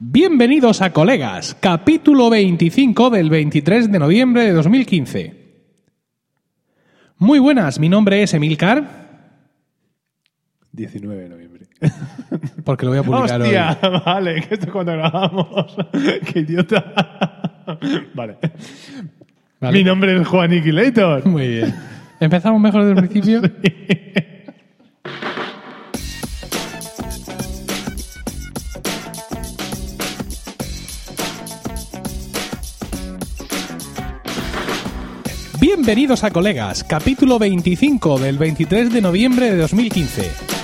Bienvenidos a Colegas, capítulo 25 del 23 de noviembre de 2015. Muy buenas, mi nombre es Emilcar. 19 de noviembre. Porque lo voy a publicar ¡Hostia! Vale, que esto es cuando grabamos. ¡Qué idiota! Vale. Vale. Mi nombre es Juan Iquilator. hoy. Muy bien. ¿Empezamos mejor desde el principio? Bienvenidos a Colegas, capítulo 25 del 23 de noviembre de 2015.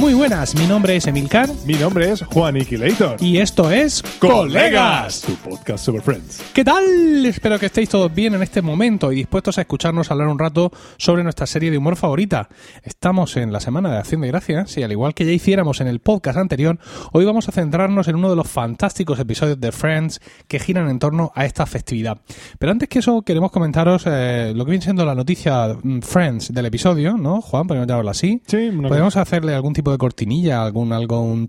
Muy buenas, mi nombre es Emilcar Mi nombre es Juan Iquilator. y esto es Colegas. Tu podcast sobre Friends. ¿Qué tal? Espero que estéis todos bien en este momento y dispuestos a escucharnos hablar un rato sobre nuestra serie de humor favorita. Estamos en la semana de Acción de Gracias y al igual que ya hiciéramos en el podcast anterior, hoy vamos a centrarnos en uno de los fantásticos episodios de Friends que giran en torno a esta festividad. Pero antes que eso, queremos comentaros eh, lo que viene siendo la noticia mm, Friends del episodio, ¿no? Juan, podemos llamarlo así. Sí, una Podemos hacerle algún tipo de cortinilla, algún algo un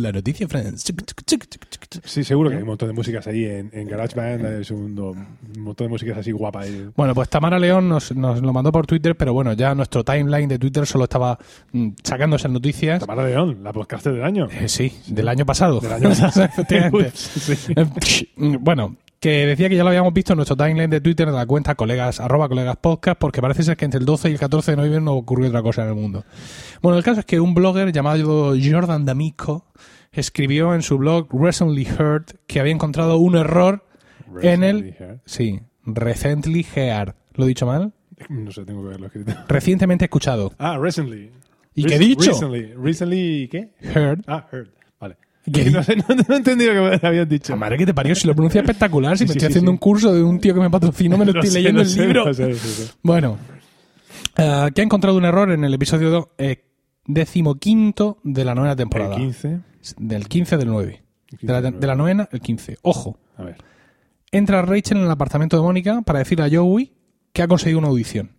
la noticia Friends. Sí, seguro que hay un montón de músicas ahí en, en GarageBand. Es un, un montón de músicas así guapas. ahí. Bueno, pues Tamara León nos, nos lo mandó por Twitter, pero bueno, ya nuestro timeline de Twitter solo estaba mm, sacando esas noticias. Tamara León, la podcaster del año. Eh, sí, del año pasado. Del año pasado. Efectivamente. Sí, bueno, que decía que ya lo habíamos visto en nuestro timeline de Twitter de la cuenta colegas, arroba colegas podcast, porque parece ser que entre el 12 y el 14 de noviembre no ocurrió otra cosa en el mundo. Bueno, el caso es que un blogger llamado Jordan D'Amico escribió en su blog Recently Heard que había encontrado un error en el... Sí, Recently Heard. ¿Lo he dicho mal? No sé, tengo que verlo escrito. Recientemente escuchado. Ah, recently. ¿Y qué he dicho? Recently. Recently, ¿qué? Heard. Ah, heard. No sé, no, no he entendido lo que me habías dicho. La madre que te parió, si lo pronuncia espectacular, si Sí, me sí, estoy sí, haciendo un curso de un tío que me patrocinó, me lo, Lo estoy sé, leyendo lo el sé, libro. Bueno, eh, que ha encontrado un error en el episodio eh, decimoquinto de la novena temporada. El 15. Del 15 del 9. De la, de la novena, el 15. Ojo, A ver, entra Rachel en el apartamento de Mónica para decirle a Joey que ha conseguido una audición.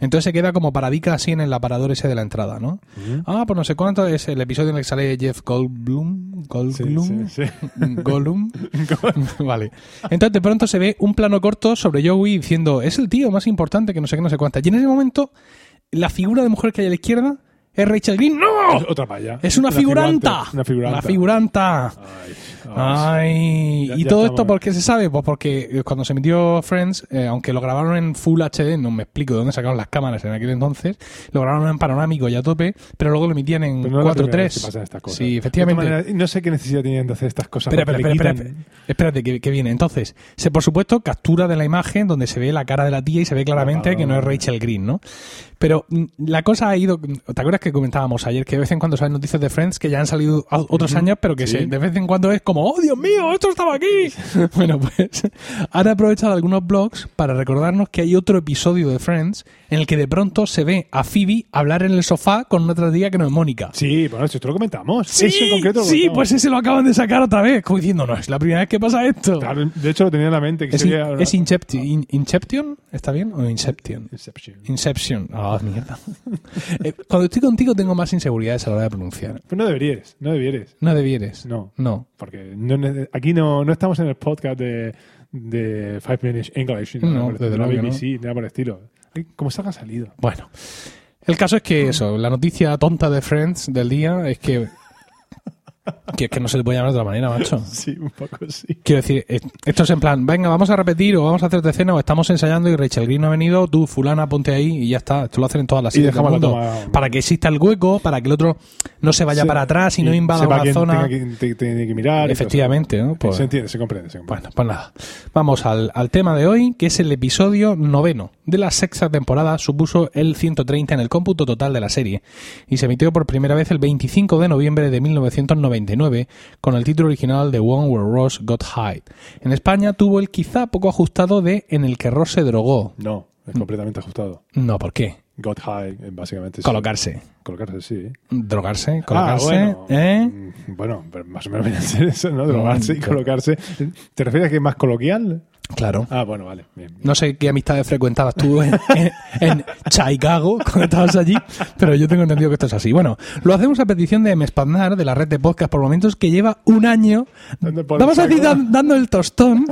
Entonces se queda como paradica así en el aparador ese de la entrada, ¿no? Ah, pues no sé cuánto es el episodio en el que sale Jeff Goldblum. Sí, Goldblum. sí, sí. Gollum. vale. Entonces de pronto se ve un plano corto sobre Joey diciendo, es el tío más importante que no sé qué, no sé cuánta. Y en ese momento, la figura de mujer que hay a la izquierda es Rachel Green. ¡No! Otra palla. Es una, figuranta. Una figuranta. Una figuranta. Ay, ay. Ay, Ya- y ya todo esto ¿por qué se sabe? Pues porque eh, cuando se emitió Friends, eh, aunque lo grabaron en Full HD, no me explico de dónde sacaron las cámaras en aquel entonces, lo grabaron en panorámico y a tope, pero luego lo emitían en Pero no es la primera vez que 4.3. pasan estas cosas. Sí, efectivamente. manera, no sé qué necesidad tenían de hacer estas cosas. Espera, porque espera, espera, espera, espérate, que, que viene. Entonces, se por supuesto captura de la imagen donde se ve la cara de la tía y se ve claramente que no es Rachel Green, ¿no? Pero mm, la cosa ha ido. ¿Te acuerdas que comentábamos ayer que de vez en cuando salen noticias de Friends que ya han salido otros años, pero que Sí. se- de vez en cuando es como, ¡oh, Dios mío, esto estaba aquí! bueno, pues han aprovechado algunos blogs para recordarnos que hay otro episodio de Friends en el que de pronto se ve a Phoebe hablar en el sofá con una otra tía que no es Mónica. Sí, bueno, esto lo comentamos. Sí, Eso en concreto lo sí, comentamos. pues ese lo acaban de sacar otra vez, como diciendo, no, es la primera vez que pasa esto. Claro, de hecho lo tenía en la mente. Que Es, sería in- es Inception, in- Inception, ¿está bien? ¿O Inception? Inception. Inception. Ah, mierda. Eh, Cuando estoy contigo tengo más inseguridades a la hora de pronunciar. Pues no deberías, no debieres. No debieres. No. No. Porque no aquí no, no estamos en el podcast de, de Five Minutes English, No, el desde la BBC, nada por el estilo. Ay, Como salga salido. Bueno. El caso es que eso, la noticia tonta de Friends del día es que... Que es que no se le puede llamar de otra manera, macho. Sí, un poco sí. Quiero decir, eh, esto es en plan, venga, vamos a repetir o vamos a hacer escena o estamos ensayando y Rachel Green no ha venido, tú, fulana, ponte ahí y ya está. Esto lo hacen en todas las series Para que exista el hueco, para que el otro no se vaya para atrás y no invada una zona. que- tiene que mirar. Efectivamente, ¿no? Pues- se entiende, se comprende. Se comprende. Bueno, pues nada. Vamos al, al tema de hoy, que es el episodio noveno de la sexta temporada. Supuso el 130 en el cómputo total de la serie y se emitió por primera vez el 25 de noviembre de 1999 con el título original de One Where Ross Got High. En España tuvo el quizá poco ajustado de En el que Ross se drogó. No, es completamente ajustado. No, ¿por qué? Got high, eh, básicamente. sí. Colocarse. Colocarse, sí. Drogarse, colocarse, Ah, bueno. ¿eh? Mm, Bueno, pero más o menos viene a ser eso, ¿no? Drogarse y Mm, colocarse. ¿Te refieres a que es más coloquial? Claro. Ah, bueno, vale. Bien, bien. No sé qué amistades frecuentabas tú en, en, en Chicago cuando estabas allí, pero yo tengo entendido que esto es así. Bueno, lo hacemos a petición de Mespaznar, de la red de podcast por momentos, que lleva un año, vamos a el decir, dan- dando el tostón,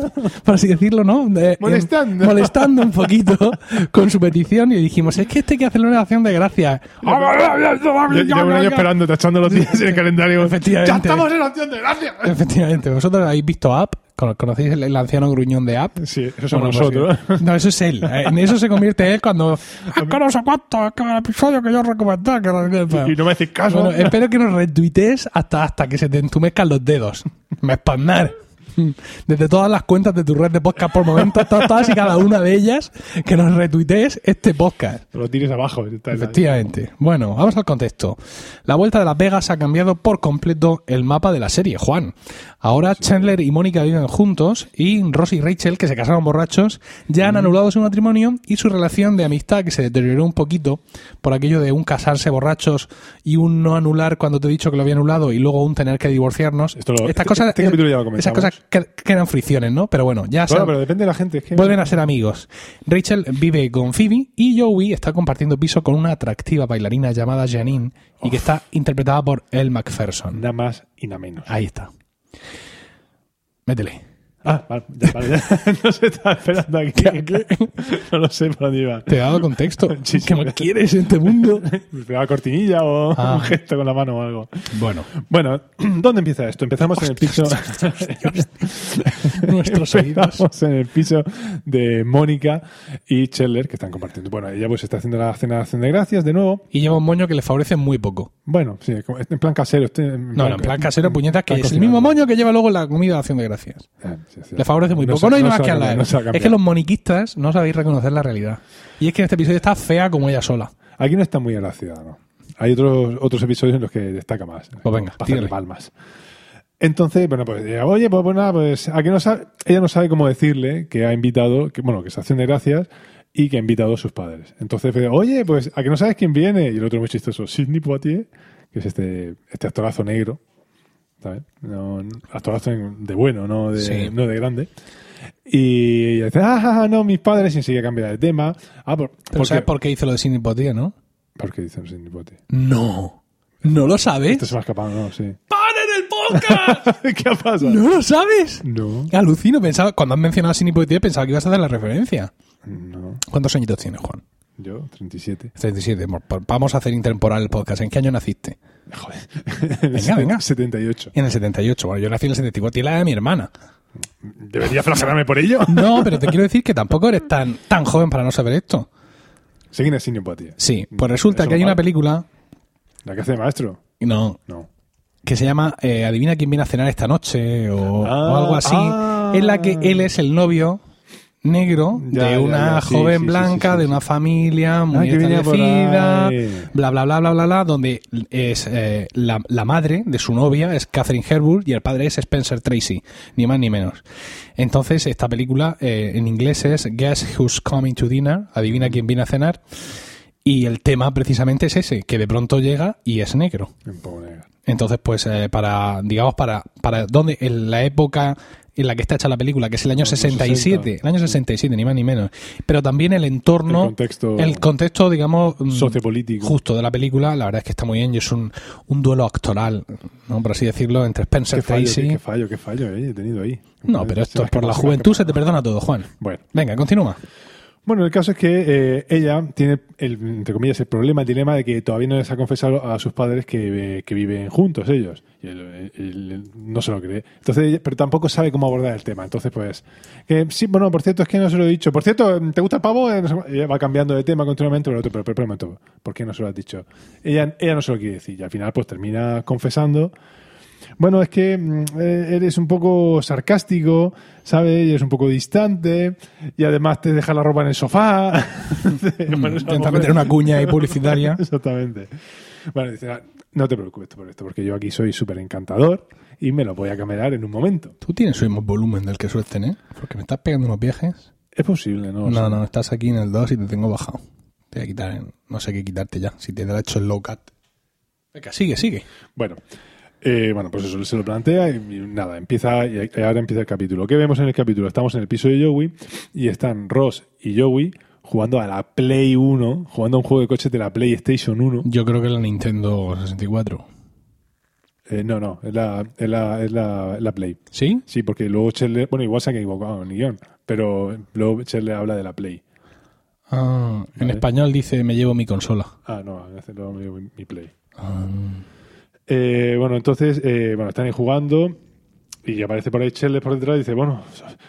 por así decirlo, ¿no? De- Molestando. molestando un poquito con su petición y dijimos, es que este hay que hacerle una acción de gracia. Lle- Llevo un año esperando, tachando los días en el calendario. Efectivamente. ¡Ya estamos en la opción de gracia! Efectivamente, vosotros habéis visto App, ¿conocéis el, el anciano gruñón de App? Sí, eso somos Bueno, nosotros. No, eso es él. Eh, En eso se convierte él cuando. "Es que no sé cuánto, es que el episodio que yo recomendé. Que qué". Y no me hacéis caso. Bueno, espero que nos retuitees hasta, hasta que se te entumezcan los dedos. Me espandar. Desde todas las cuentas de tu red de podcast por momentos, to- todas y cada una de ellas, que nos retuitees este podcast. Lo tires abajo. Efectivamente. Bueno, vamos al contexto. La vuelta de Las Vegas ha cambiado por completo el mapa de la serie, Juan. Ahora Chandler y Mónica viven juntos y Ross y Rachel, que se casaron borrachos, ya han anulado su matrimonio y su relación de amistad, que se deterioró un poquito por aquello de un casarse borrachos y un no anular cuando te he dicho que lo había anulado y luego un tener que divorciarnos. Esto lo- Estas este- cosas, este capítulo ya lo esas cosas que, que eran fricciones, ¿no? Pero bueno, ya Bueno, pero depende de la gente. Es que Vuelven a ser amigos. Rachel vive con Phoebe y Joey está compartiendo piso con una atractiva bailarina llamada Janine y que está interpretada por Elle Macpherson. Nada más y nada menos. Ahí está. Métele. Ah, vale, ya, vale, ya. no se estaba esperando aquí. no lo sé por dónde iba. Te he dado contexto. Sí, sí. ¿Qué más quieres en este mundo? ¿Una cortinilla o Ah. un gesto con la mano o algo? Bueno, Bueno, ¿dónde empieza esto? Empezamos en el piso. nuestros oídos. En el piso de Mónica y Chandler, que están compartiendo. Bueno, ella pues está haciendo la cena de acción de gracias de nuevo. Y lleva un moño que le favorece muy poco. Bueno, sí, en plan casero. No, no, en plan casero, puñetas, que es el mismo moño que lleva luego la comida de acción de gracias. Ah, sí, sí. Le favorece muy No poco. se- No hay más se que a hablar. se a es que los moniquistas no sabéis reconocer la realidad. Y es que en este episodio está fea como ella sola. Aquí no está muy agraciada, ¿no? Hay otros, otros episodios en los que destaca más. Pues venga, tírale. palmas. Entonces, bueno, pues ella, oye, pues, pues nada, pues aquí no sabe, ella no sabe cómo decirle que ha invitado, que, bueno, que es acción de gracias y que ha invitado a sus padres. Entonces, pues, oye, pues aquí no sabes quién viene. Y el otro muy chistoso, Sidney Poitier, que es este, este actorazo negro, ¿sabes? No, actorazo en- de bueno, no de, Sí. no de grande. Y ella dice, ah, no, mis padres, y enseguida cambia de tema. Ah, por, Pero porque- ¿sabes por qué hizo lo de Sidney Poitier, no? ¿Por qué dicen Sidney Poitier? No. ¿No lo sabes? Esto se me ha escapado, no, sí. ¡Paren el podcast! ¿Qué ha pasado? ¿No lo sabes? No, Alucino, pensaba, cuando has mencionado a Sidney Poitier pensaba que ibas a hacer la referencia. no. ¿Cuántos añitos tienes, Juan? Yo, 37. 37. Mo- pa- Vamos a hacer intemporal el podcast. ¿En qué año naciste? Joder. Venga, venga. 78. En el 78. Bueno, yo nací en el 74. Tiene la de mi hermana. ¿Debería flagelarme por ello? No, pero te quiero decir que tampoco eres tan, tan joven para no saber esto. Es Sidney Poitier. Sí, pues resulta Eso que hay una película, ¿La que hace de maestro? no, No. que se llama eh, Adivina quién viene a cenar esta noche o, Ah, o algo así, ah. en la que él es el novio negro Ya, de una ya, sí, joven sí, blanca, sí, de una familia muy Ah, por establecida, bla, bla, bla, bla, bla, bla, donde es eh, la, la madre de su novia es Catherine Hepburn y el padre es Spencer Tracy, ni más ni menos. Entonces, esta película eh, en inglés es Guess Who's Coming to Dinner, adivina quién viene a cenar, y el tema precisamente es ese, que de pronto llega y es negro. Entonces, pues eh, para, digamos, para, para donde en la época en la que está hecha la película, que es el año Los 67, 60. el año 67, ni más ni menos. Pero también el entorno, El contexto- el contexto, digamos, mm, Sociopolítico. justo de la película, la verdad es que está muy bien y es un, un duelo actoral, ¿no? por así decirlo, entre Spencer Tracy. qué, qué fallo, qué fallo eh, he tenido ahí. No, pero esto es por la juventud, se te perdona todo, Juan. Bueno. Venga, continúa. Bueno, el caso es que eh, ella tiene, el, entre comillas, el problema, el dilema de que todavía no les ha confesado a sus padres que, eh, que viven juntos ellos. Y él, no se lo cree. Entonces, pero tampoco sabe cómo abordar el tema. Entonces, pues, sí, bueno, por cierto, es que no se lo he dicho. Por cierto, ¿te gusta el pavo? Eh, ella va cambiando de tema continuamente, pero, pero, pero, pero ¿por qué no se lo has dicho? Ella, ella no se lo quiere decir. Y al final, pues, termina confesando. Bueno, es que mm, eh, eres un poco sarcástico, ¿sabes? Y eres un poco distante, y además te deja la ropa en el sofá. Intenta meter una cuña ahí publicitaria. Exactamente. Bueno, dice, "Ah, no te preocupes por esto, porque yo aquí soy súper encantador y me lo voy a camelar en un momento. Tú tienes el mismo volumen del que sueles tener, porque me estás pegando unos viajes. Es posible, ¿no? No, no, estás aquí en el 2 y te tengo bajado. Te voy a quitar, en- no sé qué quitarte ya, si te he hecho el low cut. Venga, sigue, sigue. Bueno, Eh, bueno, pues eso se lo plantea y, y nada, empieza y ahora empieza el capítulo. ¿Qué vemos en el capítulo? Estamos en el piso de Joey y están Ross y Joey jugando a la Play 1, jugando a un juego de coches de la PlayStation 1. Yo creo que es la Nintendo 64. Eh, no, no, es la, es la, es la, es la Play. ¿Sí? Sí, porque luego Cherle, bueno, igual se han equivocado en el guion, pero luego Cherle habla de la Play. Ah, en español dice me llevo mi consola. Ah, no, hace luego mi, mi Play. Ah, Eh, bueno, entonces, eh, bueno, están ahí jugando y aparece por ahí Cherle por detrás y dice, bueno,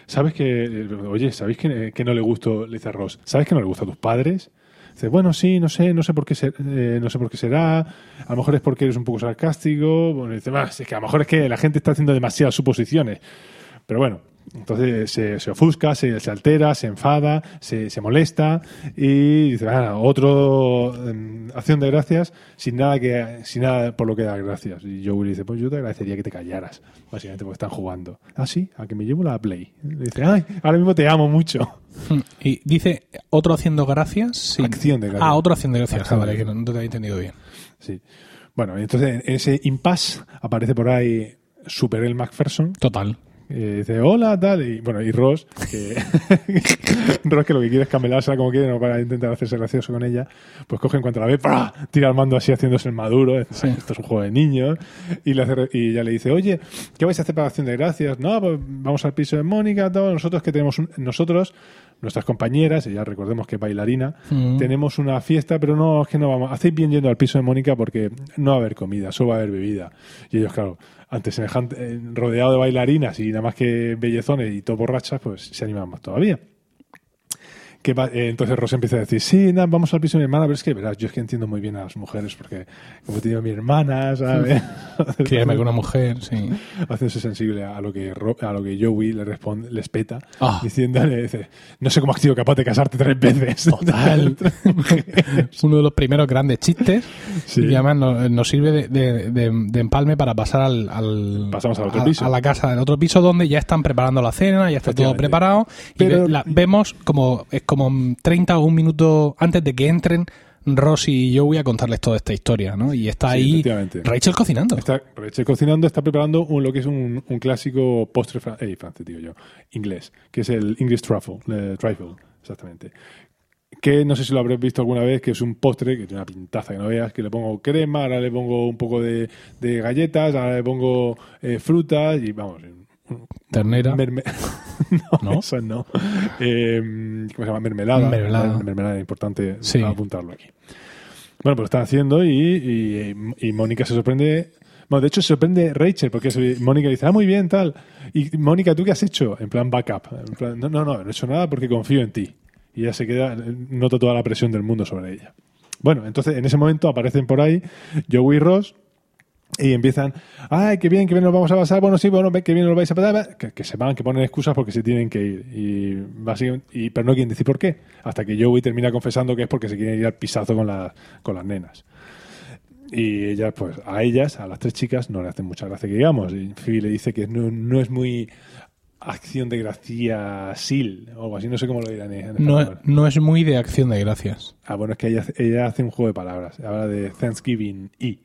¿sabes que, oye, ¿sabéis que, no le gustó, le dice Ross, ¿sabes que no le gusta a tus padres? Dice, bueno, sí, no sé, no sé por qué ser- eh, no sé por qué será, a lo mejor es porque eres un poco sarcástico, bueno, dice, "Bah, es que a lo mejor es que la gente está haciendo demasiadas suposiciones. Pero bueno, entonces se, se ofusca, se, se altera, se enfada, se, se molesta y dice, "Ah, otro em, acción de gracias sin nada que sin nada por lo que dar gracias. Y Joey le dice, pues yo te agradecería que te callaras, básicamente porque están jugando. Ah, sí, a que me llevo la Play. Le dice, ay, ahora mismo te amo mucho. Y dice otro haciendo gracias. Sí. Acción de gracias. Ah, otro haciendo gracias. Acción Ah, de vale, que no, no te había entendido bien. Sí. Bueno, y entonces en ese impasse aparece por ahí Super El McPherson Total. Eh, dice, hola, tal. Y bueno, y Ross, que Ross que lo que quiere es camelársela como quiere, no para intentar hacerse gracioso con ella, pues coge en cuanto la ve, ¡pra! tira el mando así haciéndose el maduro. Dice, "Ay, Esto es un juego de niños. Y, le hace y ella le dice, oye, ¿qué vais a hacer para la acción de gracias? No, pues vamos al piso de Mónica, todo. Nosotros que tenemos, un- nosotros, nuestras compañeras, ella recordemos que es bailarina, Mm. tenemos una fiesta, pero no, es que no vamos. Hacéis bien yendo al piso de Mónica porque no va a haber comida, solo va a haber bebida. Y ellos, claro, ante semejante, eh, rodeado de bailarinas y nada más que bellezones y todo borrachas, pues se animan más todavía. Que va- eh, entonces Rosa empieza a decir, sí, nada, vamos al piso de mi hermana, pero es que verás, yo es que entiendo muy bien a las mujeres porque como he tenido a mi hermana, ¿sabes? Criarme con una mujer, sí. Haciéndose sensible a lo que Ro- a lo que Joey le responde, le espeta, Ah. diciéndole, dice, no sé cómo has sido capaz de casarte tres veces. Total. Uno de los primeros grandes chistes. Sí. Y además nos, nos sirve de, de- de- de empalme para pasar al, al- Pasamos al otro a- piso. a la casa del otro piso donde ya están preparando la cena, ya está todo preparado. Y Pero- ve- la- vemos como, es como 30 o un minuto antes de que entren Ross y Joey a contarles toda esta historia, ¿no? Y está Sí, ahí. Rachel cocinando. Está Rachel cocinando, está preparando un- lo que es un, un clásico postre fran- eh, francés, digo yo, inglés, que es el English truffle, eh, trifle, exactamente. Que no sé si lo habréis visto alguna vez, que es un postre que tiene una pintaza que no veas, que le pongo crema, ahora le pongo un poco de, de galletas, ahora le pongo eh, frutas y vamos. Ternera. merme- no, ¿No? eso no. Eh, ¿Cómo se llama? Mermelada. Mermelada. Mer- Mermelada, importante Sí. apuntarlo aquí. Bueno, pues lo están haciendo y, y- y Mónica se sorprende. Bueno, de hecho se sorprende Rachel porque Mónica dice, ah, muy bien, tal. Y Mónica, ¿tú qué has hecho? En plan backup. En plan, no, no, no, no he hecho nada porque confío en ti. Y ella se queda, nota toda la presión del mundo sobre ella. Bueno, entonces en ese momento aparecen por ahí Joey y Ross y empiezan, ay, qué bien, qué bien nos vamos a pasar, bueno, sí, bueno, qué bien nos vais a pasar, que, que se van, que ponen excusas porque se tienen que ir. Y básicamente, y, pero no quieren decir por qué, hasta que Joey termina confesando que es porque se quieren ir al pisazo con, la- con las nenas. Y ellas, pues, a ellas, a las tres chicas, no le hacen mucha gracia que digamos. Y Phoebe le dice que no, no es muy acción de gracia sil o algo así, no sé cómo lo dirán en No, español. no es muy de acción de gracias. Ah, bueno, es que ella, ella hace un juego de palabras. Habla de Thanksgiving y.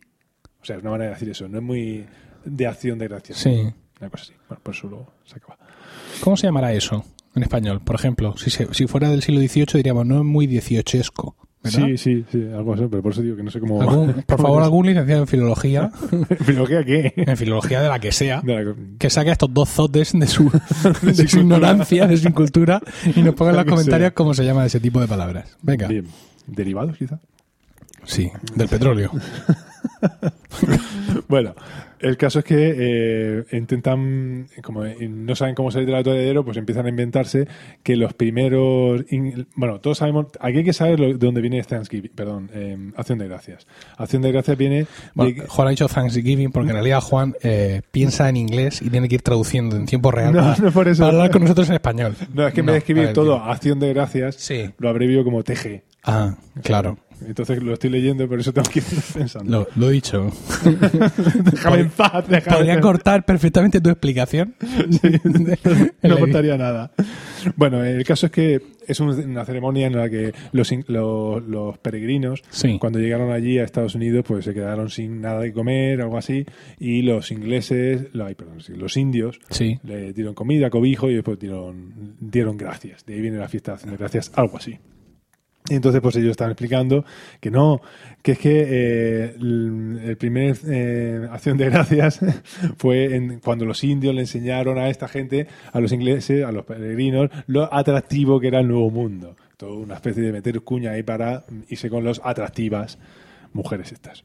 O sea, es una manera de decir eso. No es muy de acción de gracias. Sí. Una cosa así. Bueno, por eso luego se acaba. ¿Cómo se llamará eso en español? Por ejemplo, si, se- si fuera del siglo XVIII diríamos, no es muy dieciochesco. ¿verdad? Sí, sí, sí, algo así. Pero por eso digo que no sé cómo. Por favor, algún licenciado en filología, ¿Pero qué? en filología de la que sea, la- que saque a estos dos zotes de su, de su ignorancia, de su incultura, y nos ponga en los comentarios sea. cómo se llama ese tipo de palabras. Venga. Bien. ¿Derivados, quizá? Sí, del petróleo. Bueno, el caso es que eh, intentan, como no saben cómo salir del atolladero, pues empiezan a inventarse que los primeros. in- bueno, todos sabemos. Aquí hay que saber lo- de dónde viene Thanksgiving, perdón, eh, Acción de Gracias. Acción de Gracias viene. Bueno, Juan ha dicho Thanksgiving porque en realidad Juan eh, piensa en inglés y tiene que ir traduciendo en tiempo real No, para, no por eso. para hablar con nosotros en español. no, es que en vez de a escribir ver, todo. Acción de Gracias, Sí. lo abrevio como TG. Ah, claro. Entonces lo estoy leyendo, por eso tengo que ir pensando. Lo, lo he dicho. déjame en paz, déjame Podría cortar perfectamente tu explicación. no contaría nada. Bueno, el caso es que es un- una ceremonia en la que los, in- los, los peregrinos, Sí. cuando llegaron allí a Estados Unidos, pues se quedaron sin nada de comer, algo así, y los ingleses, perdón, los indios, Sí. le dieron comida, cobijo y después dieron, dieron gracias. De ahí viene la fiesta de gracias, algo así. Y entonces, pues ellos están explicando que no, que es que eh, el, primer eh, acción de gracias fue en, cuando los indios le enseñaron a esta gente, a los ingleses, a los peregrinos, lo atractivo que era el nuevo mundo. Todo una especie de meter cuña ahí para irse con los atractivas mujeres estas.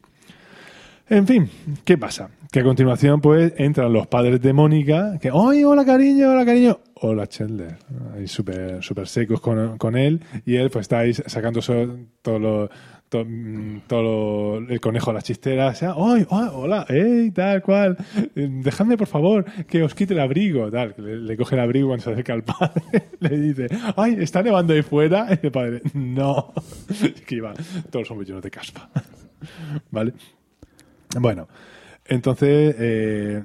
En fin, ¿qué pasa? Que a continuación, pues, entran los padres de Mónica, que, ¡ay, hola cariño, hola cariño! Hola Chandler. Ahí súper súper secos con, con él, y él, pues, está ahí sacando so- todo lo, to- mm, todo el conejo a las chisteras. ¡ay, ay, hola! ¡ey, tal cual! Dejadme, por favor, que os quite el abrigo, tal. Le, le coge el abrigo cuando se acerca al padre, le dice, ¡ay, está nevando ahí fuera! Y el padre, ¡no! Es que iban todos los hombres llenos de caspa. ¿Vale? Bueno, entonces, eh,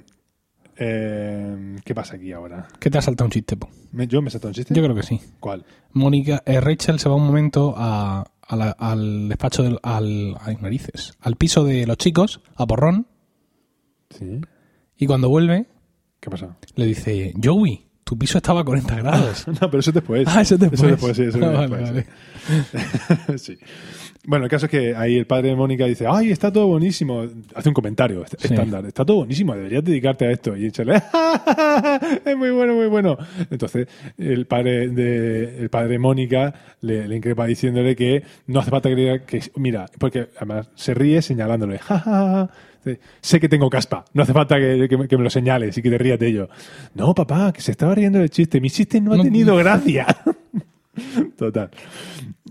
eh, ¿qué pasa aquí ahora? ¿Qué te ha saltado un chiste, po? ¿Me- ¿Yo me salto un chiste? Yo creo que sí. ¿Cuál? Mónica, eh, Rachel se va un momento a, a la- al despacho del, al, ay, narices, al piso de los chicos, a porrón, ¿Sí? y cuando vuelve ¿Qué pasa? le dice, Joey, tu piso estaba a 40 grados. No, pero eso es después. ah, eso es después. Eso es después, sí, eso es Ah, vale, después, vale. sí. Bueno, el caso es que ahí el padre de Mónica dice, ay, está todo buenísimo. Hace un comentario est- Sí. estándar. Está todo buenísimo, deberías dedicarte a esto. Y échale, es muy bueno, muy bueno. Entonces, el padre de, el padre de Mónica le, le increpa diciéndole que no hace falta que, que, mira, porque además se ríe señalándole, "Ja, ja, ja". Dice, Sé que tengo caspa, no hace falta que, que me, que me lo señales y que te rías de ello. No, papá, que se estaba riendo del chiste. Mi chiste no ha No- tenido gracia. Total.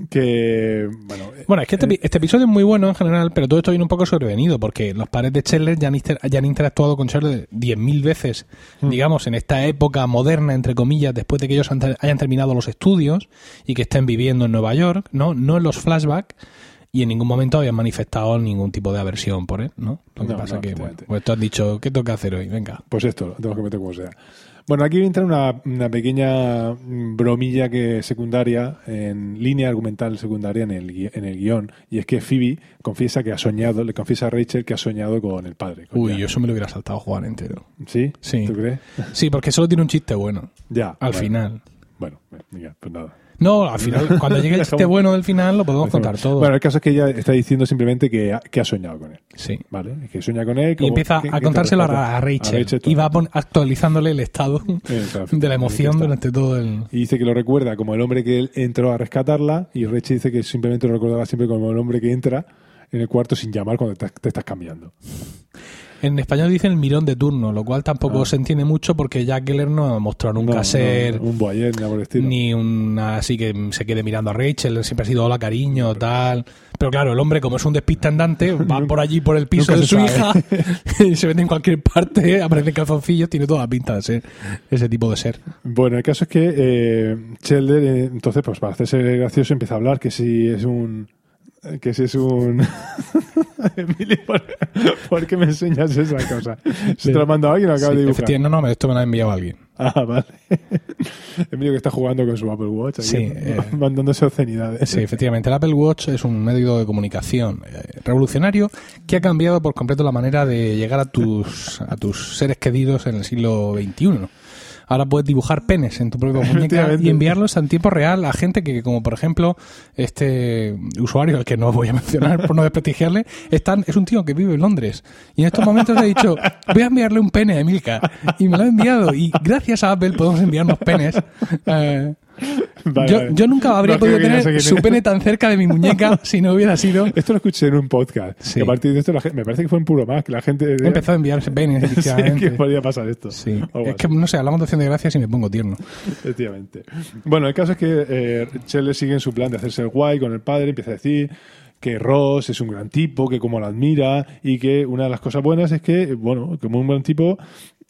Que, bueno, eh, Bueno, es que este, epi- este episodio es muy bueno en general, pero todo esto viene un poco sobrevenido, porque los padres de Chandler ya han, ya han interactuado con Chandler 10.000 veces, Hmm. digamos, en esta época moderna, entre comillas, después de que ellos han hayan terminado los estudios y que estén viviendo en Nueva York, ¿no? No en los flashbacks, y en ningún momento habían manifestado ningún tipo de aversión por él, ¿no? Lo que No, pasa no, que, bueno, pues tú has dicho, ¿qué toca hacer hoy? Venga. Pues esto, lo tengo que meter como sea. Bueno, aquí entra una, una pequeña bromilla que secundaria, en línea argumental secundaria en el, en el guion, y es que Phoebe confiesa que ha soñado, le confiesa a Rachel que ha soñado con el padre. con Uy, yo eso me lo hubiera saltado Juan entero. ¿Sí? Sí. ¿Tú crees? Sí, porque solo tiene un chiste bueno, Ya. al bueno. final. Bueno, mira, pues nada. No, al final, cuando llegue el chiste bueno del final, lo podemos contar todo. Bueno, el caso es que ella está diciendo simplemente que ha, que ha soñado con él. Sí. ¿Vale? Que sueña con él. Y empieza a contárselo a, a Rachel. y va actualizándole el estado de la emoción durante todo el... Y dice que lo recuerda como el hombre que él entró a rescatarla y Rachel dice que simplemente lo recordará siempre como el hombre que entra en el cuarto sin llamar cuando te, te estás cambiando. En español dicen el mirón de turno, lo cual tampoco Ah. se entiende mucho porque Jack Geller no ha mostrado nunca No, no, ser un boyer, nada por el estilo. ni una así que se quede mirando a Rachel, siempre ha sido hola cariño, tal. Pero claro, el hombre como es un despiste andante, va por allí por el piso de su sabe. hija y se mete en cualquier parte, aparece calzoncillos, tiene toda la pinta de ser ese tipo de ser. Bueno, el caso es que eh, Chelder, eh, entonces, pues para hacerse gracioso, empieza a hablar que si es un. Que si es un. Emilio, ¿por, por qué me enseñas esa cosa? ¿Se te lo mandado alguien o acabas Sí, de dibujar? no, no, esto me lo ha enviado alguien. Ah, vale. Emilio que está jugando con su Apple Watch, Sí, eh. mandándose obscenidades. Sí, efectivamente. El Apple Watch es un medio de comunicación eh, revolucionario que ha cambiado por completo la manera de llegar a tus, a tus seres queridos en el siglo XXI. Ahora puedes dibujar penes en tu propia muñeca y enviarlos en tiempo real a gente que, como por ejemplo, este usuario, al que no voy a mencionar por no desprestigiarle, están, es un tío que vive en Londres. Y en estos momentos he dicho, voy a enviarle un pene a Emilka. Y me lo ha enviado. Y gracias a Apple podemos enviarnos penes. Eh, Vale, yo, vale. yo nunca habría No, podido tener su pene tan cerca de mi muñeca si no hubiera sido. Esto lo escuché en un podcast. Sí. Que a partir de esto, la gente, me parece que fue en puro más, que la gente. Empezó a enviarse penes, Sí, que efectivamente. podría pasar esto. Sí. Es que, no sé, hablamos de acción de gracias y me pongo tierno. efectivamente. Bueno, el caso es que eh, Chandler sigue en su plan de hacerse el guay con el padre, empieza a decir que Ross es un gran tipo, que como lo admira y que una de las cosas buenas es que, bueno, como un buen tipo,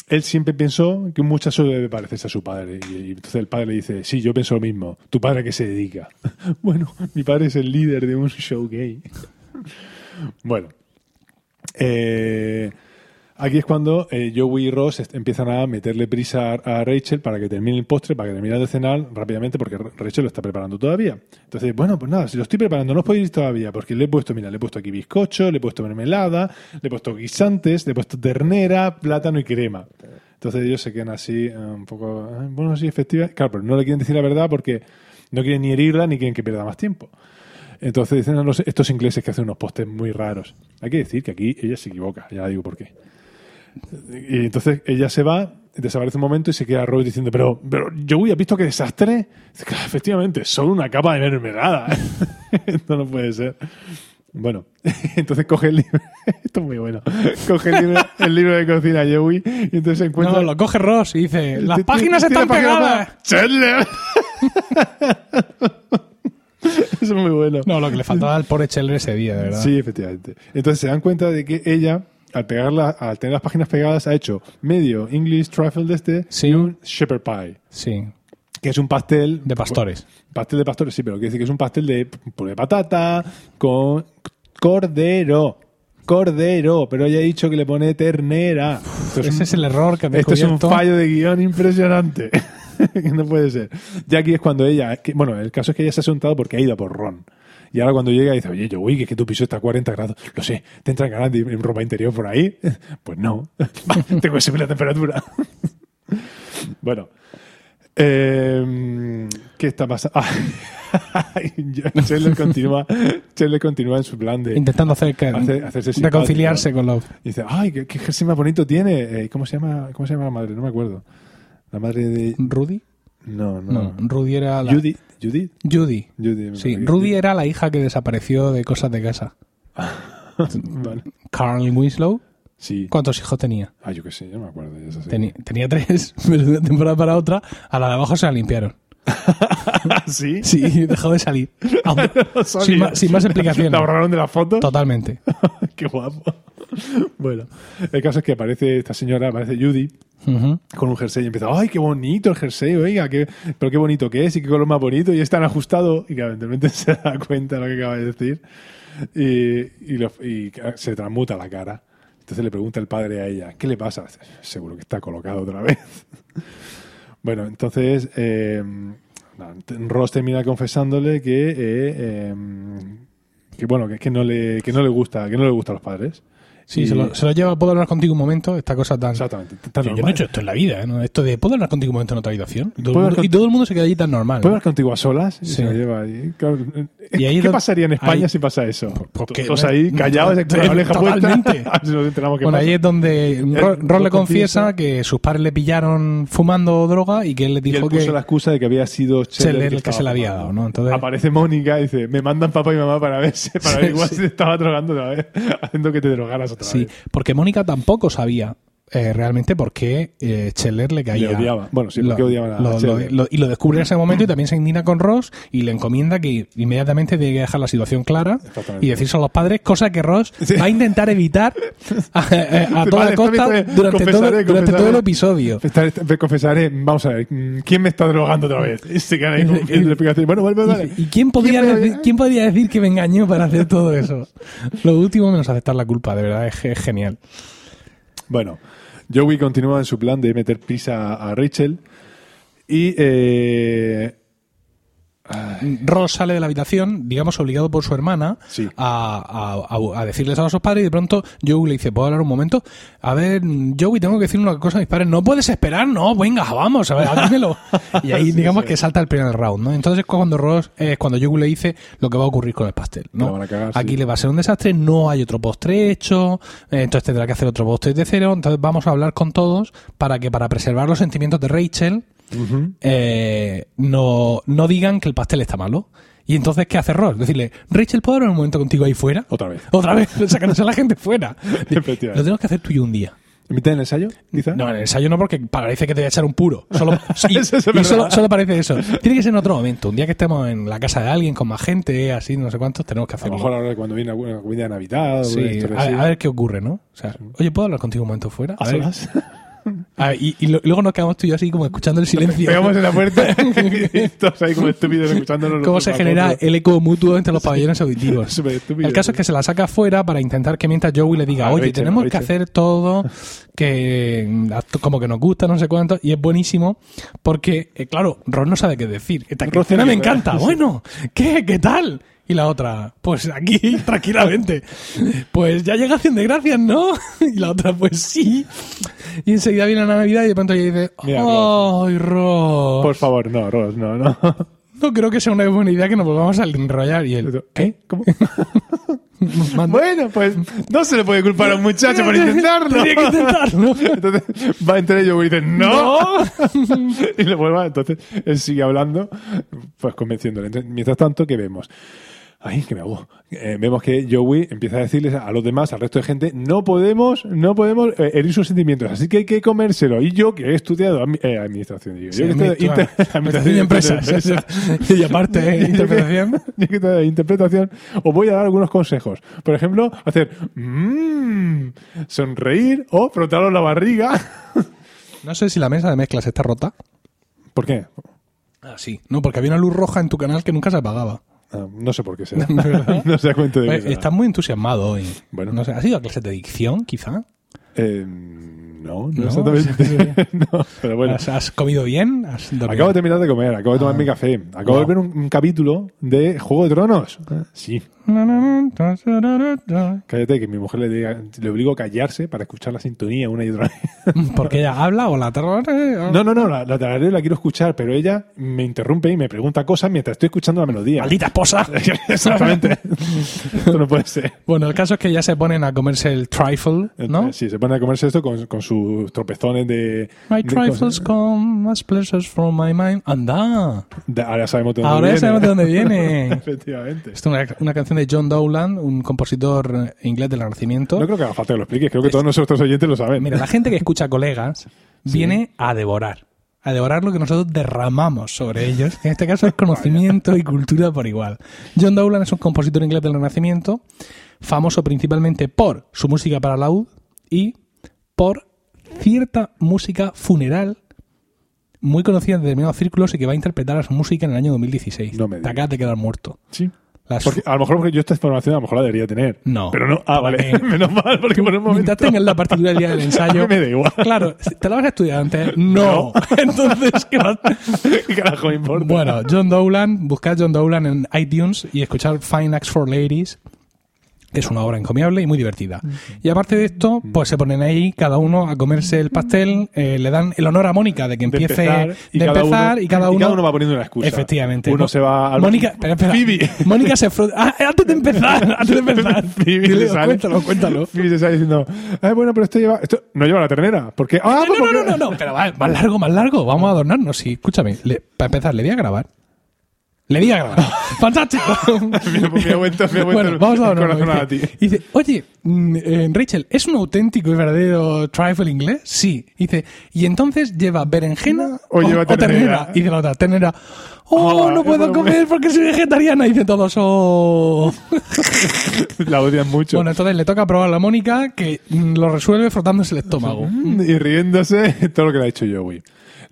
él siempre pensó que un muchacho debe parecerse a su padre. Y, entonces el padre le dice, sí, yo pienso lo mismo. ¿Tu padre a qué se dedica? bueno, mi padre es el líder de un show gay. bueno. Eh, aquí es cuando eh, Joey y Ross empiezan a meterle prisa a, Rachel para que termine el postre, para que termine de cenar rápidamente, porque Rachel lo está preparando todavía. Entonces, bueno, pues nada, si lo estoy preparando, no os podéis ir todavía, porque le he puesto, mira, le he puesto aquí bizcocho, le he puesto mermelada, le he puesto guisantes, le he puesto ternera, plátano y crema. Entonces ellos se quedan así, eh, un poco, eh, bueno, sí, efectiva. Claro, pero no le quieren decir la verdad porque no quieren ni herirla ni quieren que pierda más tiempo. Entonces dicen a los- estos ingleses que hacen unos postes muy raros. Hay que decir que aquí ella se equivoca, ya digo por qué. Y entonces ella se va, desaparece un momento y se queda Rose diciendo, pero, pero Joey, ¿has visto qué desastre? Dice, "Claro, efectivamente, solo una capa de mermelada. Esto no puede ser. Bueno, entonces coge el libro, esto es muy bueno, coge el libro, el libro de cocina Joey y entonces se encuentra... No, lo coge Ross y dice, las páginas están pegadas. ¡Chandler! Eso es muy bueno. No, lo que le faltaba al pobre Chandler ese día, de verdad. Sí, efectivamente. Entonces se dan cuenta de que ella, al pegarla, al tener las páginas pegadas, ha hecho medio English trifle de este Sí. y un shepherd pie, Sí, que es un pastel de pastores. Pastel de pastores, sí, pero quiere decir que es un pastel de puré de patata con cordero. Cordero, pero ella ha dicho que le pone ternera. Es un- Ese es el error que me esto es un fallo de guion impresionante. no puede ser. Ya aquí es cuando ella. que- bueno, el caso es que ella se ha sentado porque ha ido a por ron. Y ahora cuando llega dice, oye, yo, uy, que, es que tu piso está a 40 grados. Lo sé, ¿te entran ganas de ir en ropa interior por ahí? Pues no. Tengo que subir la temperatura. bueno. Eh, ¿Qué está pasando? Chandler continúa, Chandler continúa en su plan de Intentando hacer que, Hace- hacerse reconciliarse con los... y dice, ay, qué, qué jersey más bonito tiene. Eh, ¿cómo, se llama, ¿Cómo se llama la madre? No me acuerdo. La madre de... ¿Rudy? No, no. No, Rudy era la... Judith. Judy. Judy, Sí, Rudy era la hija que desapareció de cosas de casa. Vale. Carl Winslow, Sí. ¿cuántos hijos tenía? Ah, yo qué sé, yo no me acuerdo de eso. sí. Tenía tres, pero de una temporada para otra, a la de abajo se la limpiaron. ¿Sí? Sí, dejó de salir. Sin, más, sin más explicaciones. ¿La borraron de la foto? Totalmente. Qué guapo. Bueno, el caso es que aparece esta señora, aparece Judy, Ujú. con un jersey y empieza, ¡ay, qué bonito el jersey! Oiga, qué, pero qué bonito que es y qué color más bonito y es tan ajustado. Y repente se da cuenta de lo que acaba de decir y, y lo- y se transmuta la cara. Entonces le pregunta el padre a ella, ¿qué le pasa? Seguro que está colocado otra vez. bueno, entonces eh, Ross termina confesándole que, eh, eh, que bueno, que, que no le, que no le gusta, que no le gusta a los padres. Sí, Y- se, lo, se lo lleva, ¿puedo hablar contigo un momento? Esta cosa tan... Exactamente. tan Yo, yo no he hecho esto en la vida, ¿eh? ¿no? Esto de, ¿puedo hablar contigo un momento en otra habitación? Y todo, el ¿Puedo mundo, con- y todo el mundo se queda allí tan normal. ¿Puedo ¿no? hablar contigo a solas? Y Sí. se lo lleva ahí. Claro, Y ahí ¿Qué es pasaría en España ahí- si pasa eso? Pues que- Todos ahí no, callados, to- con la totalmente. puesta. A ver si nos enteramos qué Bueno, pasa. ahí es donde Ro- Él Ross lo le confiesa que sus padres le pillaron fumando droga y que él les Y él dijo puso que... la excusa de que había sido Scheller el que se la había dado, ¿no? Entonces- Aparece Mónica y dice, me mandan papá y mamá para ver si, para Sí, ver igual sí. si te estaba drogando otra vez, haciendo que te drogaras otra Sí, vez. porque Mónica tampoco sabía eh, realmente por qué eh, Scheller le caía. Le odiaba. Bueno, sí, ¿por qué odiaban a lo- lo- y lo descubre en ese momento y también se indigna con Ross y le encomienda que inmediatamente tiene que dejar la situación clara y decirse a los padres, cosa que Ross Sí. va a intentar evitar a, a- a Sí, toda vale, costa durante, todo, confesaré, durante todo el episodio. Confesaré, vamos a ver, ¿quién me está drogando otra vez? Y explicaciones. Bueno, vuelve, vale. ¿Y quién podría, ¿Quién decir, quién podría decir que me engañó para hacer todo eso? Lo último menos aceptar la culpa, de verdad, es, es genial. Bueno, Joey continúa en su plan de meter prisa a Rachel y eh, Ross sale de la habitación, digamos, obligado por su hermana Sí. a, a- decirles a sus padres y de pronto Joey le dice, ¿puedo hablar un momento? A ver, Joey, tengo que decir una cosa a mis padres. No puedes esperar, no, venga, vamos, a ver, dímelo. Y ahí, digamos, que salta el primer round, ¿no? Entonces es cuando Ross, es cuando Joey le dice lo que va a ocurrir con el pastel, ¿no? van a cagar, Aquí le va a ser un desastre, no hay otro postre hecho, eh, entonces tendrá que hacer otro postre de cero, entonces vamos a hablar con todos para que para preservar los sentimientos de Rachel, eh, no, no digan que el pastel está malo. Y entonces, ¿qué hace Ross? Decirle, Rachel, ¿puedo hablar un momento contigo ahí fuera? otra vez. Otra vez, sacándose a la gente fuera. Lo tenemos que hacer tú y yo un día. ¿En mitad del ensayo, quizá? No, en el ensayo no, porque parece que te voy a echar un puro. Solo, y, Eso es y verdad. solo, solo parece eso. Tiene que ser en otro momento. Un día que estemos en la casa de alguien con más gente, así, no sé cuántos, tenemos que A lo hacerlo. mejor ahora cuando viene alguna comida de Navidad Sí, a, ver qué ocurre, ¿no? O sea, oye, ¿puedo hablar contigo un momento fuera? ¿A A ver, solas? Ah, y, y lo- luego nos quedamos tú y yo así como escuchando el silencio. Pegamos en la puerta y todos ahí como estúpidos escuchándonos. los Cómo se genera el eco mutuo entre los pabellones auditivos. Súper estúpido. El caso es que se la saca afuera para intentar que mientras Joey le diga, A oye, Rachel, tenemos que Rachel". hacer todo, que mm, como que nos gusta, no sé cuánto, y es buenísimo porque, eh, claro, Ron no sabe qué decir. Esta escena me encanta, bueno, ¿qué? ¿Qué tal? Y la otra, pues aquí, tranquilamente. Pues ya llega Acción de Gracias, ¿no? Y la otra, pues sí. Y enseguida viene la Navidad y de pronto ella dice, ¡ay, Ross! Por favor, no, Ross, no, no. No creo que sea una buena idea que nos volvamos a enrollar. Y él, ¿Qué? ¿Cómo? Manda- bueno, pues no se le puede culpar a un muchacho por intentarlo. Tenía que intentarlo. Entonces va entre ellos y dice, ¡No! y le vuelve, entonces él sigue hablando, pues convenciéndole. Entonces, mientras tanto, ¿qué vemos? Ay, que me hago. Eh, vemos que Joey empieza a decirles a los demás, al resto de gente, no podemos, no podemos eh, herir sus sentimientos, así que hay que comérselo. Y yo, que he estudiado admi- eh, administración, yo que he estudiado Sí, inter- claro. administración y empresas. empresas. y aparte, Yo interpretación. yo que interpretación, os voy a dar algunos consejos. Por ejemplo, hacer mmm, sonreír o frotaros la barriga. No sé si la mesa de mezclas está rota. ¿Por qué? Ah, sí. No, porque había una luz roja en tu canal que nunca se apagaba. Ah, no sé por qué será. No se da cuenta de Oye, estás muy entusiasmado hoy. Bueno. No sé, ¿has ido a clases de dicción, quizá? Eh, no, no, No, exactamente. no, pero bueno. ¿Has, has comido bien? ¿Has? Acabo de terminar de comer, acabo de tomar Ah. mi café. Acabo de ver un, un capítulo de Juego de Tronos. Sí, cállate, que mi mujer le, diga, le obligo a callarse para escuchar la sintonía una y otra vez. Porque ella habla o la tararea. No, no, no, la, la tarareo la quiero escuchar, pero ella me interrumpe y me pregunta cosas mientras estoy escuchando la melodía. ¡Maldita esposa! Exactamente. Esto no puede ser. Bueno, el caso es que ya se ponen a comerse el trifle, ¿no? Sí, se pone a comerse esto con, con sus tropezones de. My de trifles come as pleasures from my mind. ¡Anda! Ahora sabemos de dónde Ahora viene. sabemos de dónde viene. Efectivamente. Esto es una, una canción de John Dowland, un compositor inglés del Renacimiento. No creo que haga falta que lo expliques, creo que todos nuestros oyentes lo saben. Mira, la gente que escucha colegas viene a devorar. A devorar lo que nosotros derramamos sobre ellos. En este caso es conocimiento y cultura por igual. John Dowland es un compositor inglés del Renacimiento, famoso principalmente por su música para laúd y por cierta música funeral muy conocida en determinados círculos y que va a interpretar a su música en el año 2016. No me Te acabas de quedar muerto. Sí. Las Porque, a lo mejor porque yo esta información a lo mejor la debería tener. No. Pero no. Ah, vale. Menos mal, porque por un momento. Mientras tengas la partitura del día del ensayo. A mí me da igual. Claro, ¿te la vas a estudiar antes? No. Entonces, ¿qué más? ¿Qué carajo me importa? Bueno, John Dowland, buscad John Dowland en iTunes y escuchar Fine Acts for Ladies. Es una obra encomiable y muy divertida. Y aparte de esto, pues se ponen ahí cada uno a comerse el pastel, eh, le dan el honor a Mónica de que De empiece empezar, y de cada empezar uno- y cada y uno, cada uno va poniendo una excusa. Efectivamente. Uno se va al Mónica, espera, espera. Phoebe. Mónica se frota. Ah, antes de empezar, antes de empezar. Phoebe Dile, se sale. cuéntalo, cuéntalo. Phoebe se sale diciendo, "Ah, bueno, pero esto lleva. Esto no lleva la ternera. Porque. Ah, No, pues no, porque- no, no, no, pero va, más largo, más largo. Vamos a adornarnos. Sí, escúchame. le- para empezar, le di a grabar. Le di a grabar. ¡Fantástico! Me ha vuelto, me ha vuelto bueno, el- vamos a el corazón a ti. Dice, dice, oye, mm, eh, Rachel, ¿es un auténtico y verdadero trifle inglés? Sí. Dice, ¿y entonces lleva berenjena O lleva ternera? Y dice la otra, ternera. Oh, Ah, no puedo puedo comer porque soy vegetariana. Y dice todos, oh. La odian mucho. Bueno, entonces le toca probar a la Mónica que mm, lo resuelve frotándose el estómago. Y riéndose todo lo que le ha hecho Joey.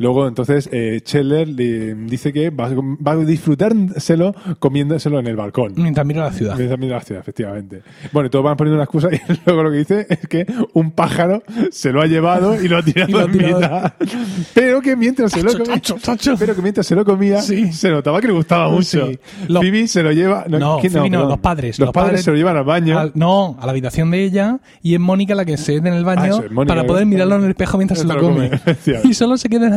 Luego, entonces, eh, Scheller le dice que va, va a disfrutárselo comiéndoselo en el balcón. Mientras mira la ciudad. Mientras mira la ciudad, efectivamente. Bueno, y todos van poniendo una excusa y luego lo que dice es que un pájaro se lo ha llevado y lo ha tirado lo ha en tirado. mitad. Pero que mientras se lo comía, tacho, tacho. pero que mientras se lo comía, Sí. se notaba que le gustaba mucho. Sí. Phoebe se lo lleva. No, ¿quién Phoebe no, perdón. los padres. Los, padres, se lo llevan al baño. Al- no, a la habitación de ella y es Mónica la que se en el baño Ah, es Mónica para poder mirarlo en el espejo mientras se lo come. y solo se quedan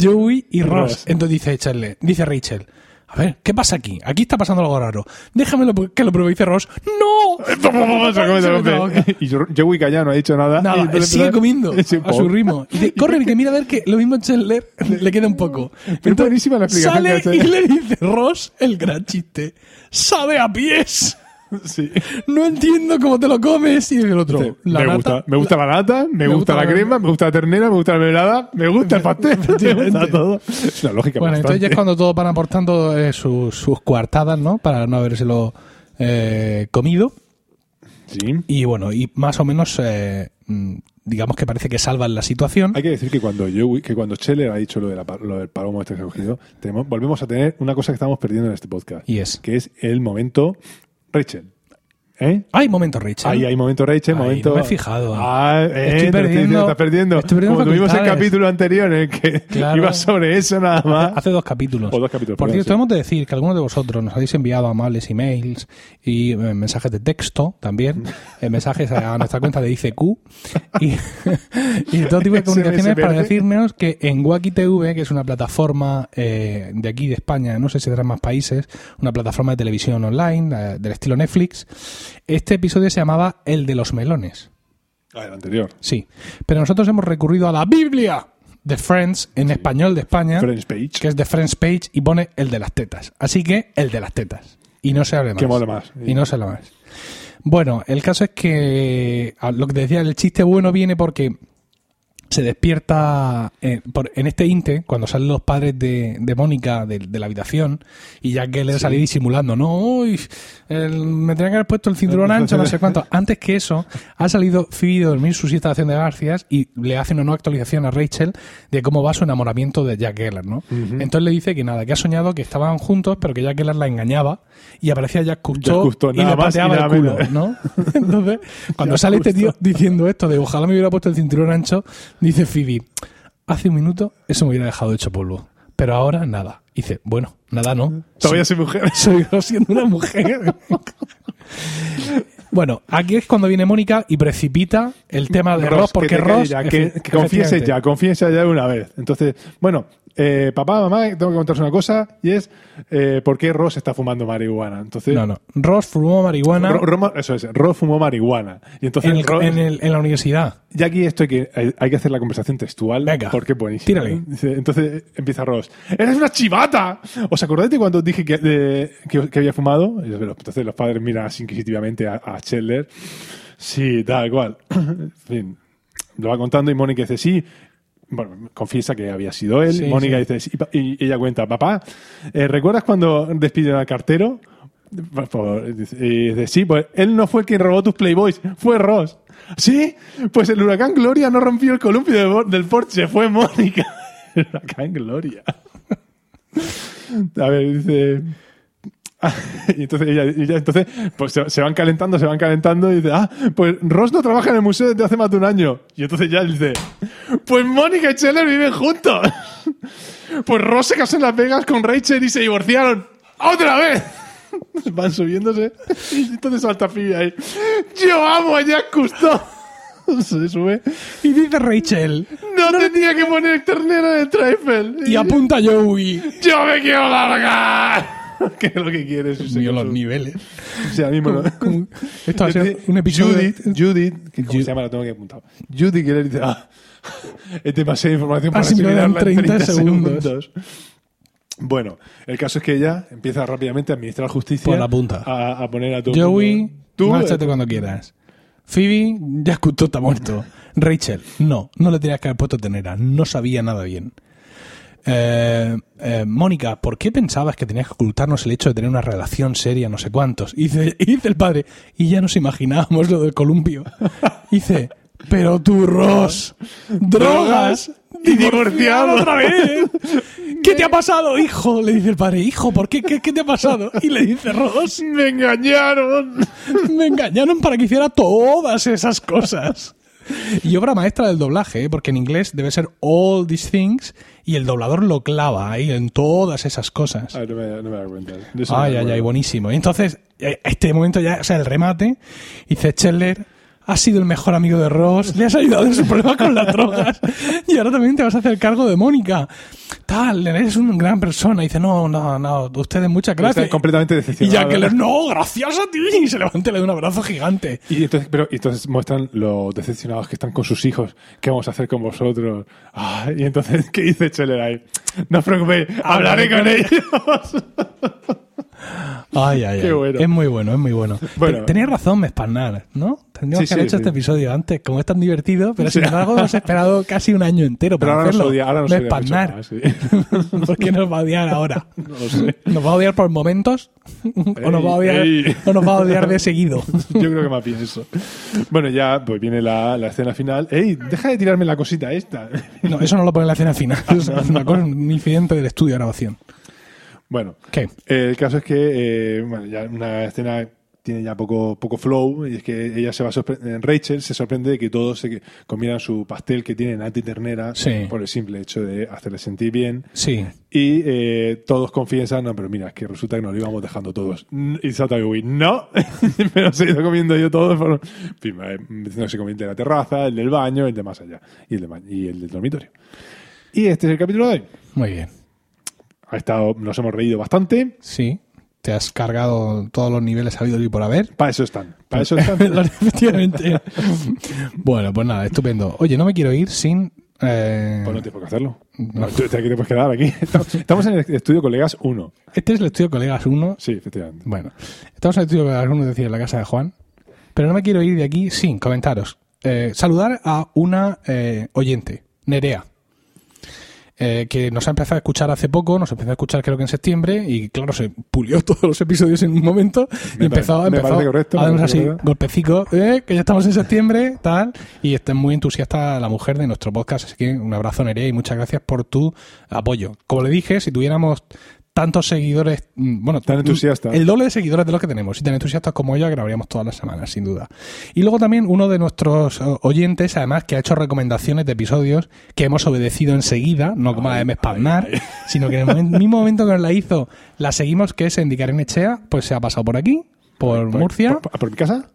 Joey y Ross. Ross. Entonces dice Charlie, dice Rachel, a ver, ¿qué pasa aquí? Aquí está pasando algo raro. Déjamelo que lo pruebe. Dice Ross, ¡No! Y Joey callado no ha dicho nada. Nada, Y sigue comiendo a su ritmo. Y dice, corre, que mira a ver que lo mismo Chandler le queda un poco. Pero buenísima la explicación Sale y le dice Ross el gran chiste. ¡Sabe a pies! Sí. No entiendo cómo te lo comes. Y el otro, Sí, la me, nata- gusta, me gusta la nata, me, me gusta, gusta la la- crema, me gusta la ternera, me gusta la mermelada, me gusta el pastel, me gusta todo. Es una lógica Bueno, entonces ya es cuando todos van aportando eh, sus, sus coartadas, ¿no? Para no habérselo eh, comido. Sí. Y bueno, y más o menos eh, mm, digamos que parece que salvan la situación. Hay que decir que cuando Joey, que cuando Scheller ha dicho lo, de la lo del palomo este que ha cogido, tenemos- volvemos a tener una cosa que estamos perdiendo en este podcast. Y es. Que es el momento Rachel. ¿Eh? Hay momento, Rachel. Ahí hay momento Rachel, Ay, momento. no me he fijado. Ah, eh, Estoy lo perdiendo- estás perdiendo. estoy perdiendo Como tuvimos el capítulo anterior en el que Claro. iba sobre eso nada más. Hace dos capítulos. O dos capítulos, Por cierto, sí. hemos de decir que algunos de vosotros nos habéis enviado amables emails y eh, mensajes de texto también, eh, mensajes a nuestra cuenta de ICQ y, y todo tipo de comunicaciones para decirnos que en Wacky TV, que es una plataforma eh, de aquí de España, no sé si tendrá más países, una plataforma de televisión online eh, del estilo Netflix, este episodio se llamaba El de los melones. Ah, el anterior. Sí, pero nosotros hemos recurrido a la Biblia de Friends en español de España Friends Page. que es de Friends Page y pone el de las tetas. Así que el de las tetas. Y no se hable más. Que mole más. Y no se habla más. Bueno, el caso es que lo que decía, el chiste bueno viene porque se despierta eh, por- en este inte, cuando salen los padres de, de Mónica de, de la habitación, y ya que le salí disimulando, no, uy, el- me tenía que haber puesto el cinturón ancho, no sé cuánto. Antes que eso, ha salido Phoebe de dormir su siesta de acción de gracias y le hacen una nueva actualización a Rachel de cómo va su enamoramiento de Jack Geller, ¿no? Entonces le dice que nada, que ha soñado que estaban juntos, pero que Jack Geller la engañaba y aparecía Jack Cousteau, y le y pateaba el culo, menos. ¿no? Entonces, cuando Jack sale este tío diciendo esto de ojalá me hubiera puesto el cinturón ancho, dice Phoebe, hace un minuto eso me hubiera dejado hecho polvo. Pero ahora nada. Dice, bueno, nada no. Todavía soy mujer. Soy yo siendo una mujer. bueno, aquí es cuando viene Mónica y precipita el tema de Ross, porque que Ross. ya, que, que confiese ya, confiese ya de una vez. Entonces, bueno, eh, papá, mamá, tengo que contaros una cosa y es eh, por qué Ross está fumando marihuana. Entonces, No, no. Ross fumó marihuana Ro- eso es, Ross fumó marihuana. Y entonces, en, el- Ross- en el- en la universidad. y aquí esto hay que, hay, hay que hacer la conversación textual Venga, porque es buenísimo. tírale. Dice- Entonces empieza Ross. ¡Eres una chivata! ¿Os acordáis de cuando dije que, de- que, que había fumado? Entonces los padres miran así inquisitivamente a, a Chandler. Sí, tal cual. en fin, lo va contando y Mónica dice sí. Bueno, confiesa que había sido él. Sí, Mónica sí. dice Y ella cuenta, papá, eh, ¿recuerdas cuando despiden al cartero? Favor, dice- y dice, sí, pues él no fue el quien robó tus Playboys, fue Ross. ¿Sí? Pues el huracán Gloria no rompió el columpio del, del Porsche, fue Mónica. El huracán Gloria. A ver, dice... Y entonces ella, ella- entonces, pues se, se van calentando, se van calentando y dice, ah, pues Ross no trabaja en el museo desde hace más de un año. Y entonces ya dice, pues Mónica y Scheller viven juntos. Pues Ross se casó en Las Vegas con Rachel y se divorciaron. ¡Otra vez! Van subiéndose y entonces salta Phoebe ahí. ¡Yo amo a Jack Cousteau! Se sube. Y dice Rachel. No, tenía que poner ternero en el trifle. Y apunta Joey. ¡Yo me quiero largar! ¿Qué es lo que quieres? Mío, los niveles. O sea, mismo, ¿no? Como- Esto va a ser un episodio. Judith, Judith, que ¿cómo se llama? La tengo que apuntar. Judith que le dice, ah, es demasiada información para Asimilarla en asimilarla en 30 segundos. Bueno, el caso es que ella empieza rápidamente a administrar justicia. Pues la punta. A, a poner a todo Joey, mundo. Tú, márchate eh, cuando quieras. Phoebe, ya escuchó, está muerto. Rachel, no, no le tenías que haber puesto tenera, no sabía nada bien. Eh, eh, Mónica, ¿por qué pensabas que tenías que ocultarnos el hecho de tener una relación seria, no sé cuántos? Y dice, y dice el padre, y ya nos imaginábamos lo del columpio. Y dice, pero tú, Ross, drogas y divorciado. otra vez. ¿Qué te ha pasado, hijo? Le dice el padre, hijo, ¿por qué? ¿Qué, qué te ha pasado? Y le dice Ross, Me engañaron. me engañaron para que hiciera todas esas cosas. Y obra maestra del doblaje, ¿eh? porque en inglés debe ser all these things y el doblador lo clava ahí en todas esas cosas. Ah, no me, no me da cuenta. Ay, ay, ay, buenísimo. Y entonces, eh, este momento ya, o sea, el remate, dice Chandler, has sido el mejor amigo de Ross, le has ayudado en su problema con las drogas y ahora también te vas a hacer cargo de Mónica. Tal, eres una gran persona. Y dice, no, no, no, ustedes muchas gracias. Está completamente Y decepcionado. ya que le, no, gracias a ti. Y se levanta y le da un abrazo gigante. Y entonces, pero, y entonces muestran lo decepcionados que están con sus hijos. ¿Qué vamos a hacer con vosotros? Ah, y entonces, ¿qué dice Scheller ahí? No os preocupéis, hablaré con ellos. Ay, ay, Qué ay. bueno. Es muy bueno, es muy bueno. Bueno. Te- Tenías razón, Mespanar, ¿no? Tendríamos Sí, que haber sí, hecho sí. este episodio antes, como es tan divertido, pero sin embargo hemos esperado casi un año entero Pero para ahora nos hacerlo. odia, ahora nos Mespanar. sí. ¿Por qué nos va a odiar ahora? No lo sé. ¿Nos va a odiar por momentos? ¿O nos va a odiar, Ey. o nos va a odiar de seguido? Yo creo que más bien eso. Bueno, ya pues viene la, la escena final. ¡Ey! Deja de tirarme la cosita esta. No, eso no lo pone en la escena final. Es una cosa, un incidente del estudio de grabación. Bueno, ¿Qué? el caso es que eh, bueno, ya una escena tiene ya poco, poco flow y es que ella se va a Rachel se sorprende de que todos se comieran su pastel que tiene nata y ternera Sí. por el simple hecho de hacerle sentir bien Sí. y eh, todos confiesan, no, pero mira, es que resulta que nos lo íbamos dejando todos. Y Sata Yui, no, me los he ido comiendo yo todos. Por... Eh, no se comiente la terraza, el del baño, el de más allá y el, de y el del dormitorio. Y este es el capítulo de hoy. Muy bien. Ha estado, nos hemos reído bastante. Sí. Te has cargado todos los niveles habidos y por haber. Para eso están. Para eso están. Efectivamente. bueno, pues nada, estupendo. Oye, no me quiero ir sin. eh, Pues no tienes por qué hacerlo. No, tú te, aquí te puedes quedar aquí. Estamos en el estudio Colegas 1. Este es el estudio Colegas 1. Sí, efectivamente. Bueno, estamos en el estudio Colegas 1, es decir, en la casa de Juan. Pero no me quiero ir de aquí sin comentaros. Eh, saludar a una eh, oyente, Nerea. Eh, que nos ha empezado a escuchar hace poco, nos empezó a escuchar creo que en septiembre y claro, se pulió todos los episodios en un momento y empezó, empezó correcto, a darnos así golpecico, eh, que ya estamos en septiembre, tal, y está muy entusiasta la mujer de nuestro podcast, así que un abrazo Nerea y muchas gracias por tu apoyo. Como le dije, si tuviéramos tantos seguidores, mm, bueno, Tan entusiasta. el doble de seguidores de los que tenemos, y tan entusiastas como ella, grabaríamos todas las semanas, sin duda. Y luego también uno de nuestros oyentes, además, que ha hecho recomendaciones de episodios que hemos obedecido enseguida, no como la de Mespalnar, sino que en el mismo momento que nos la hizo, la seguimos, que es en Echea, pues se ha pasado por aquí, por Murcia. ¿Por, por mi casa?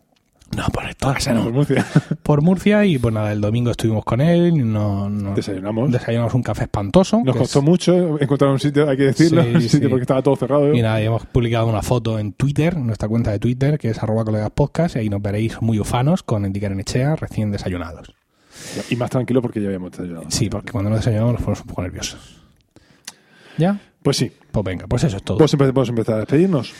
No, por esta casa Por no. Murcia. Por Murcia y pues nada, el domingo estuvimos con él, y no, no- Desayunamos. desayunamos un café espantoso. Nos costó es- mucho encontrar un sitio, hay que decirlo, Sí, un sitio sí. porque estaba todo cerrado. Y nada, y hemos publicado una foto en Twitter, en nuestra cuenta de Twitter, que es arroba colegas podcast, y ahí nos veréis muy ufanos con Indicar en Echea, recién desayunados. Y más tranquilo porque ya habíamos desayunado. Sí, porque cuando nos desayunamos nos ponemos un poco nerviosos. ¿Ya? Pues sí, Pues venga, pues eso es todo. Empe- podemos empezar a despedirnos.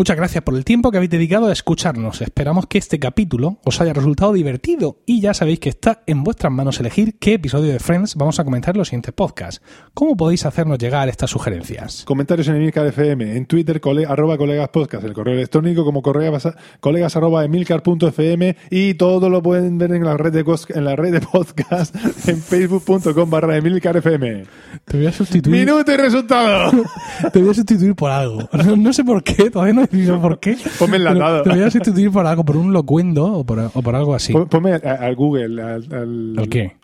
Muchas gracias por el tiempo que habéis dedicado a escucharnos. Esperamos que este capítulo os haya resultado divertido y ya sabéis que está en vuestras manos elegir qué episodio de Friends vamos a comentar en los siguientes podcasts. ¿Cómo podéis hacernos llegar estas sugerencias? Comentarios en Emilcar FM, en Twitter, cole- arroba colegas podcast, el correo electrónico como correas, colegas arroba emilcar.fm y todo lo pueden ver en la red de, en la red de podcast en facebook.com barra emilcarfm. Te voy a sustituir. ¡Minuto y resultado! Te voy a sustituir por algo. No, no sé por qué, todavía no he por qué. Ponme enlatado. Te voy a sustituir por algo, por un locuendo o por, o por algo así. Pon- Ponme al Google, al, al- ¿El qué?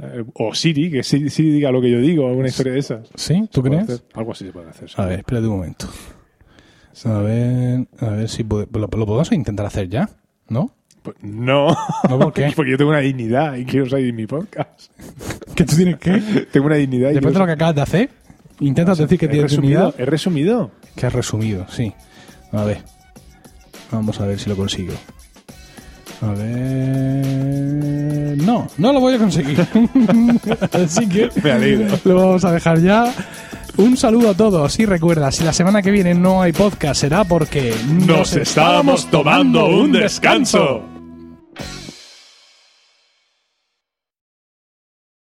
eh, O Siri, que Siri, Siri diga lo que yo digo, alguna historia de esas. ¿Sí? ¿Tú crees? hacer. Algo así se puede hacer. sí. A ver, espérate un momento. A ver, a ver si puede- lo, lo podemos intentar hacer ya, ¿no? Pues no. ¿No por qué? Porque yo tengo una dignidad y quiero salir en mi podcast. ¿Que tú tienes que? Tengo una dignidad y Después de quiero lo que acabas de hacer, intentas decir que he tienes resumido, dignidad. he resumido. Que has resumido, sí. A ver. Vamos a ver si lo consigo. A ver. No, no lo voy a conseguir. Así que Me lo vamos a dejar ya. Un saludo a todos y recuerda, si la semana que viene no hay podcast será porque Nos estábamos tomando un descanso.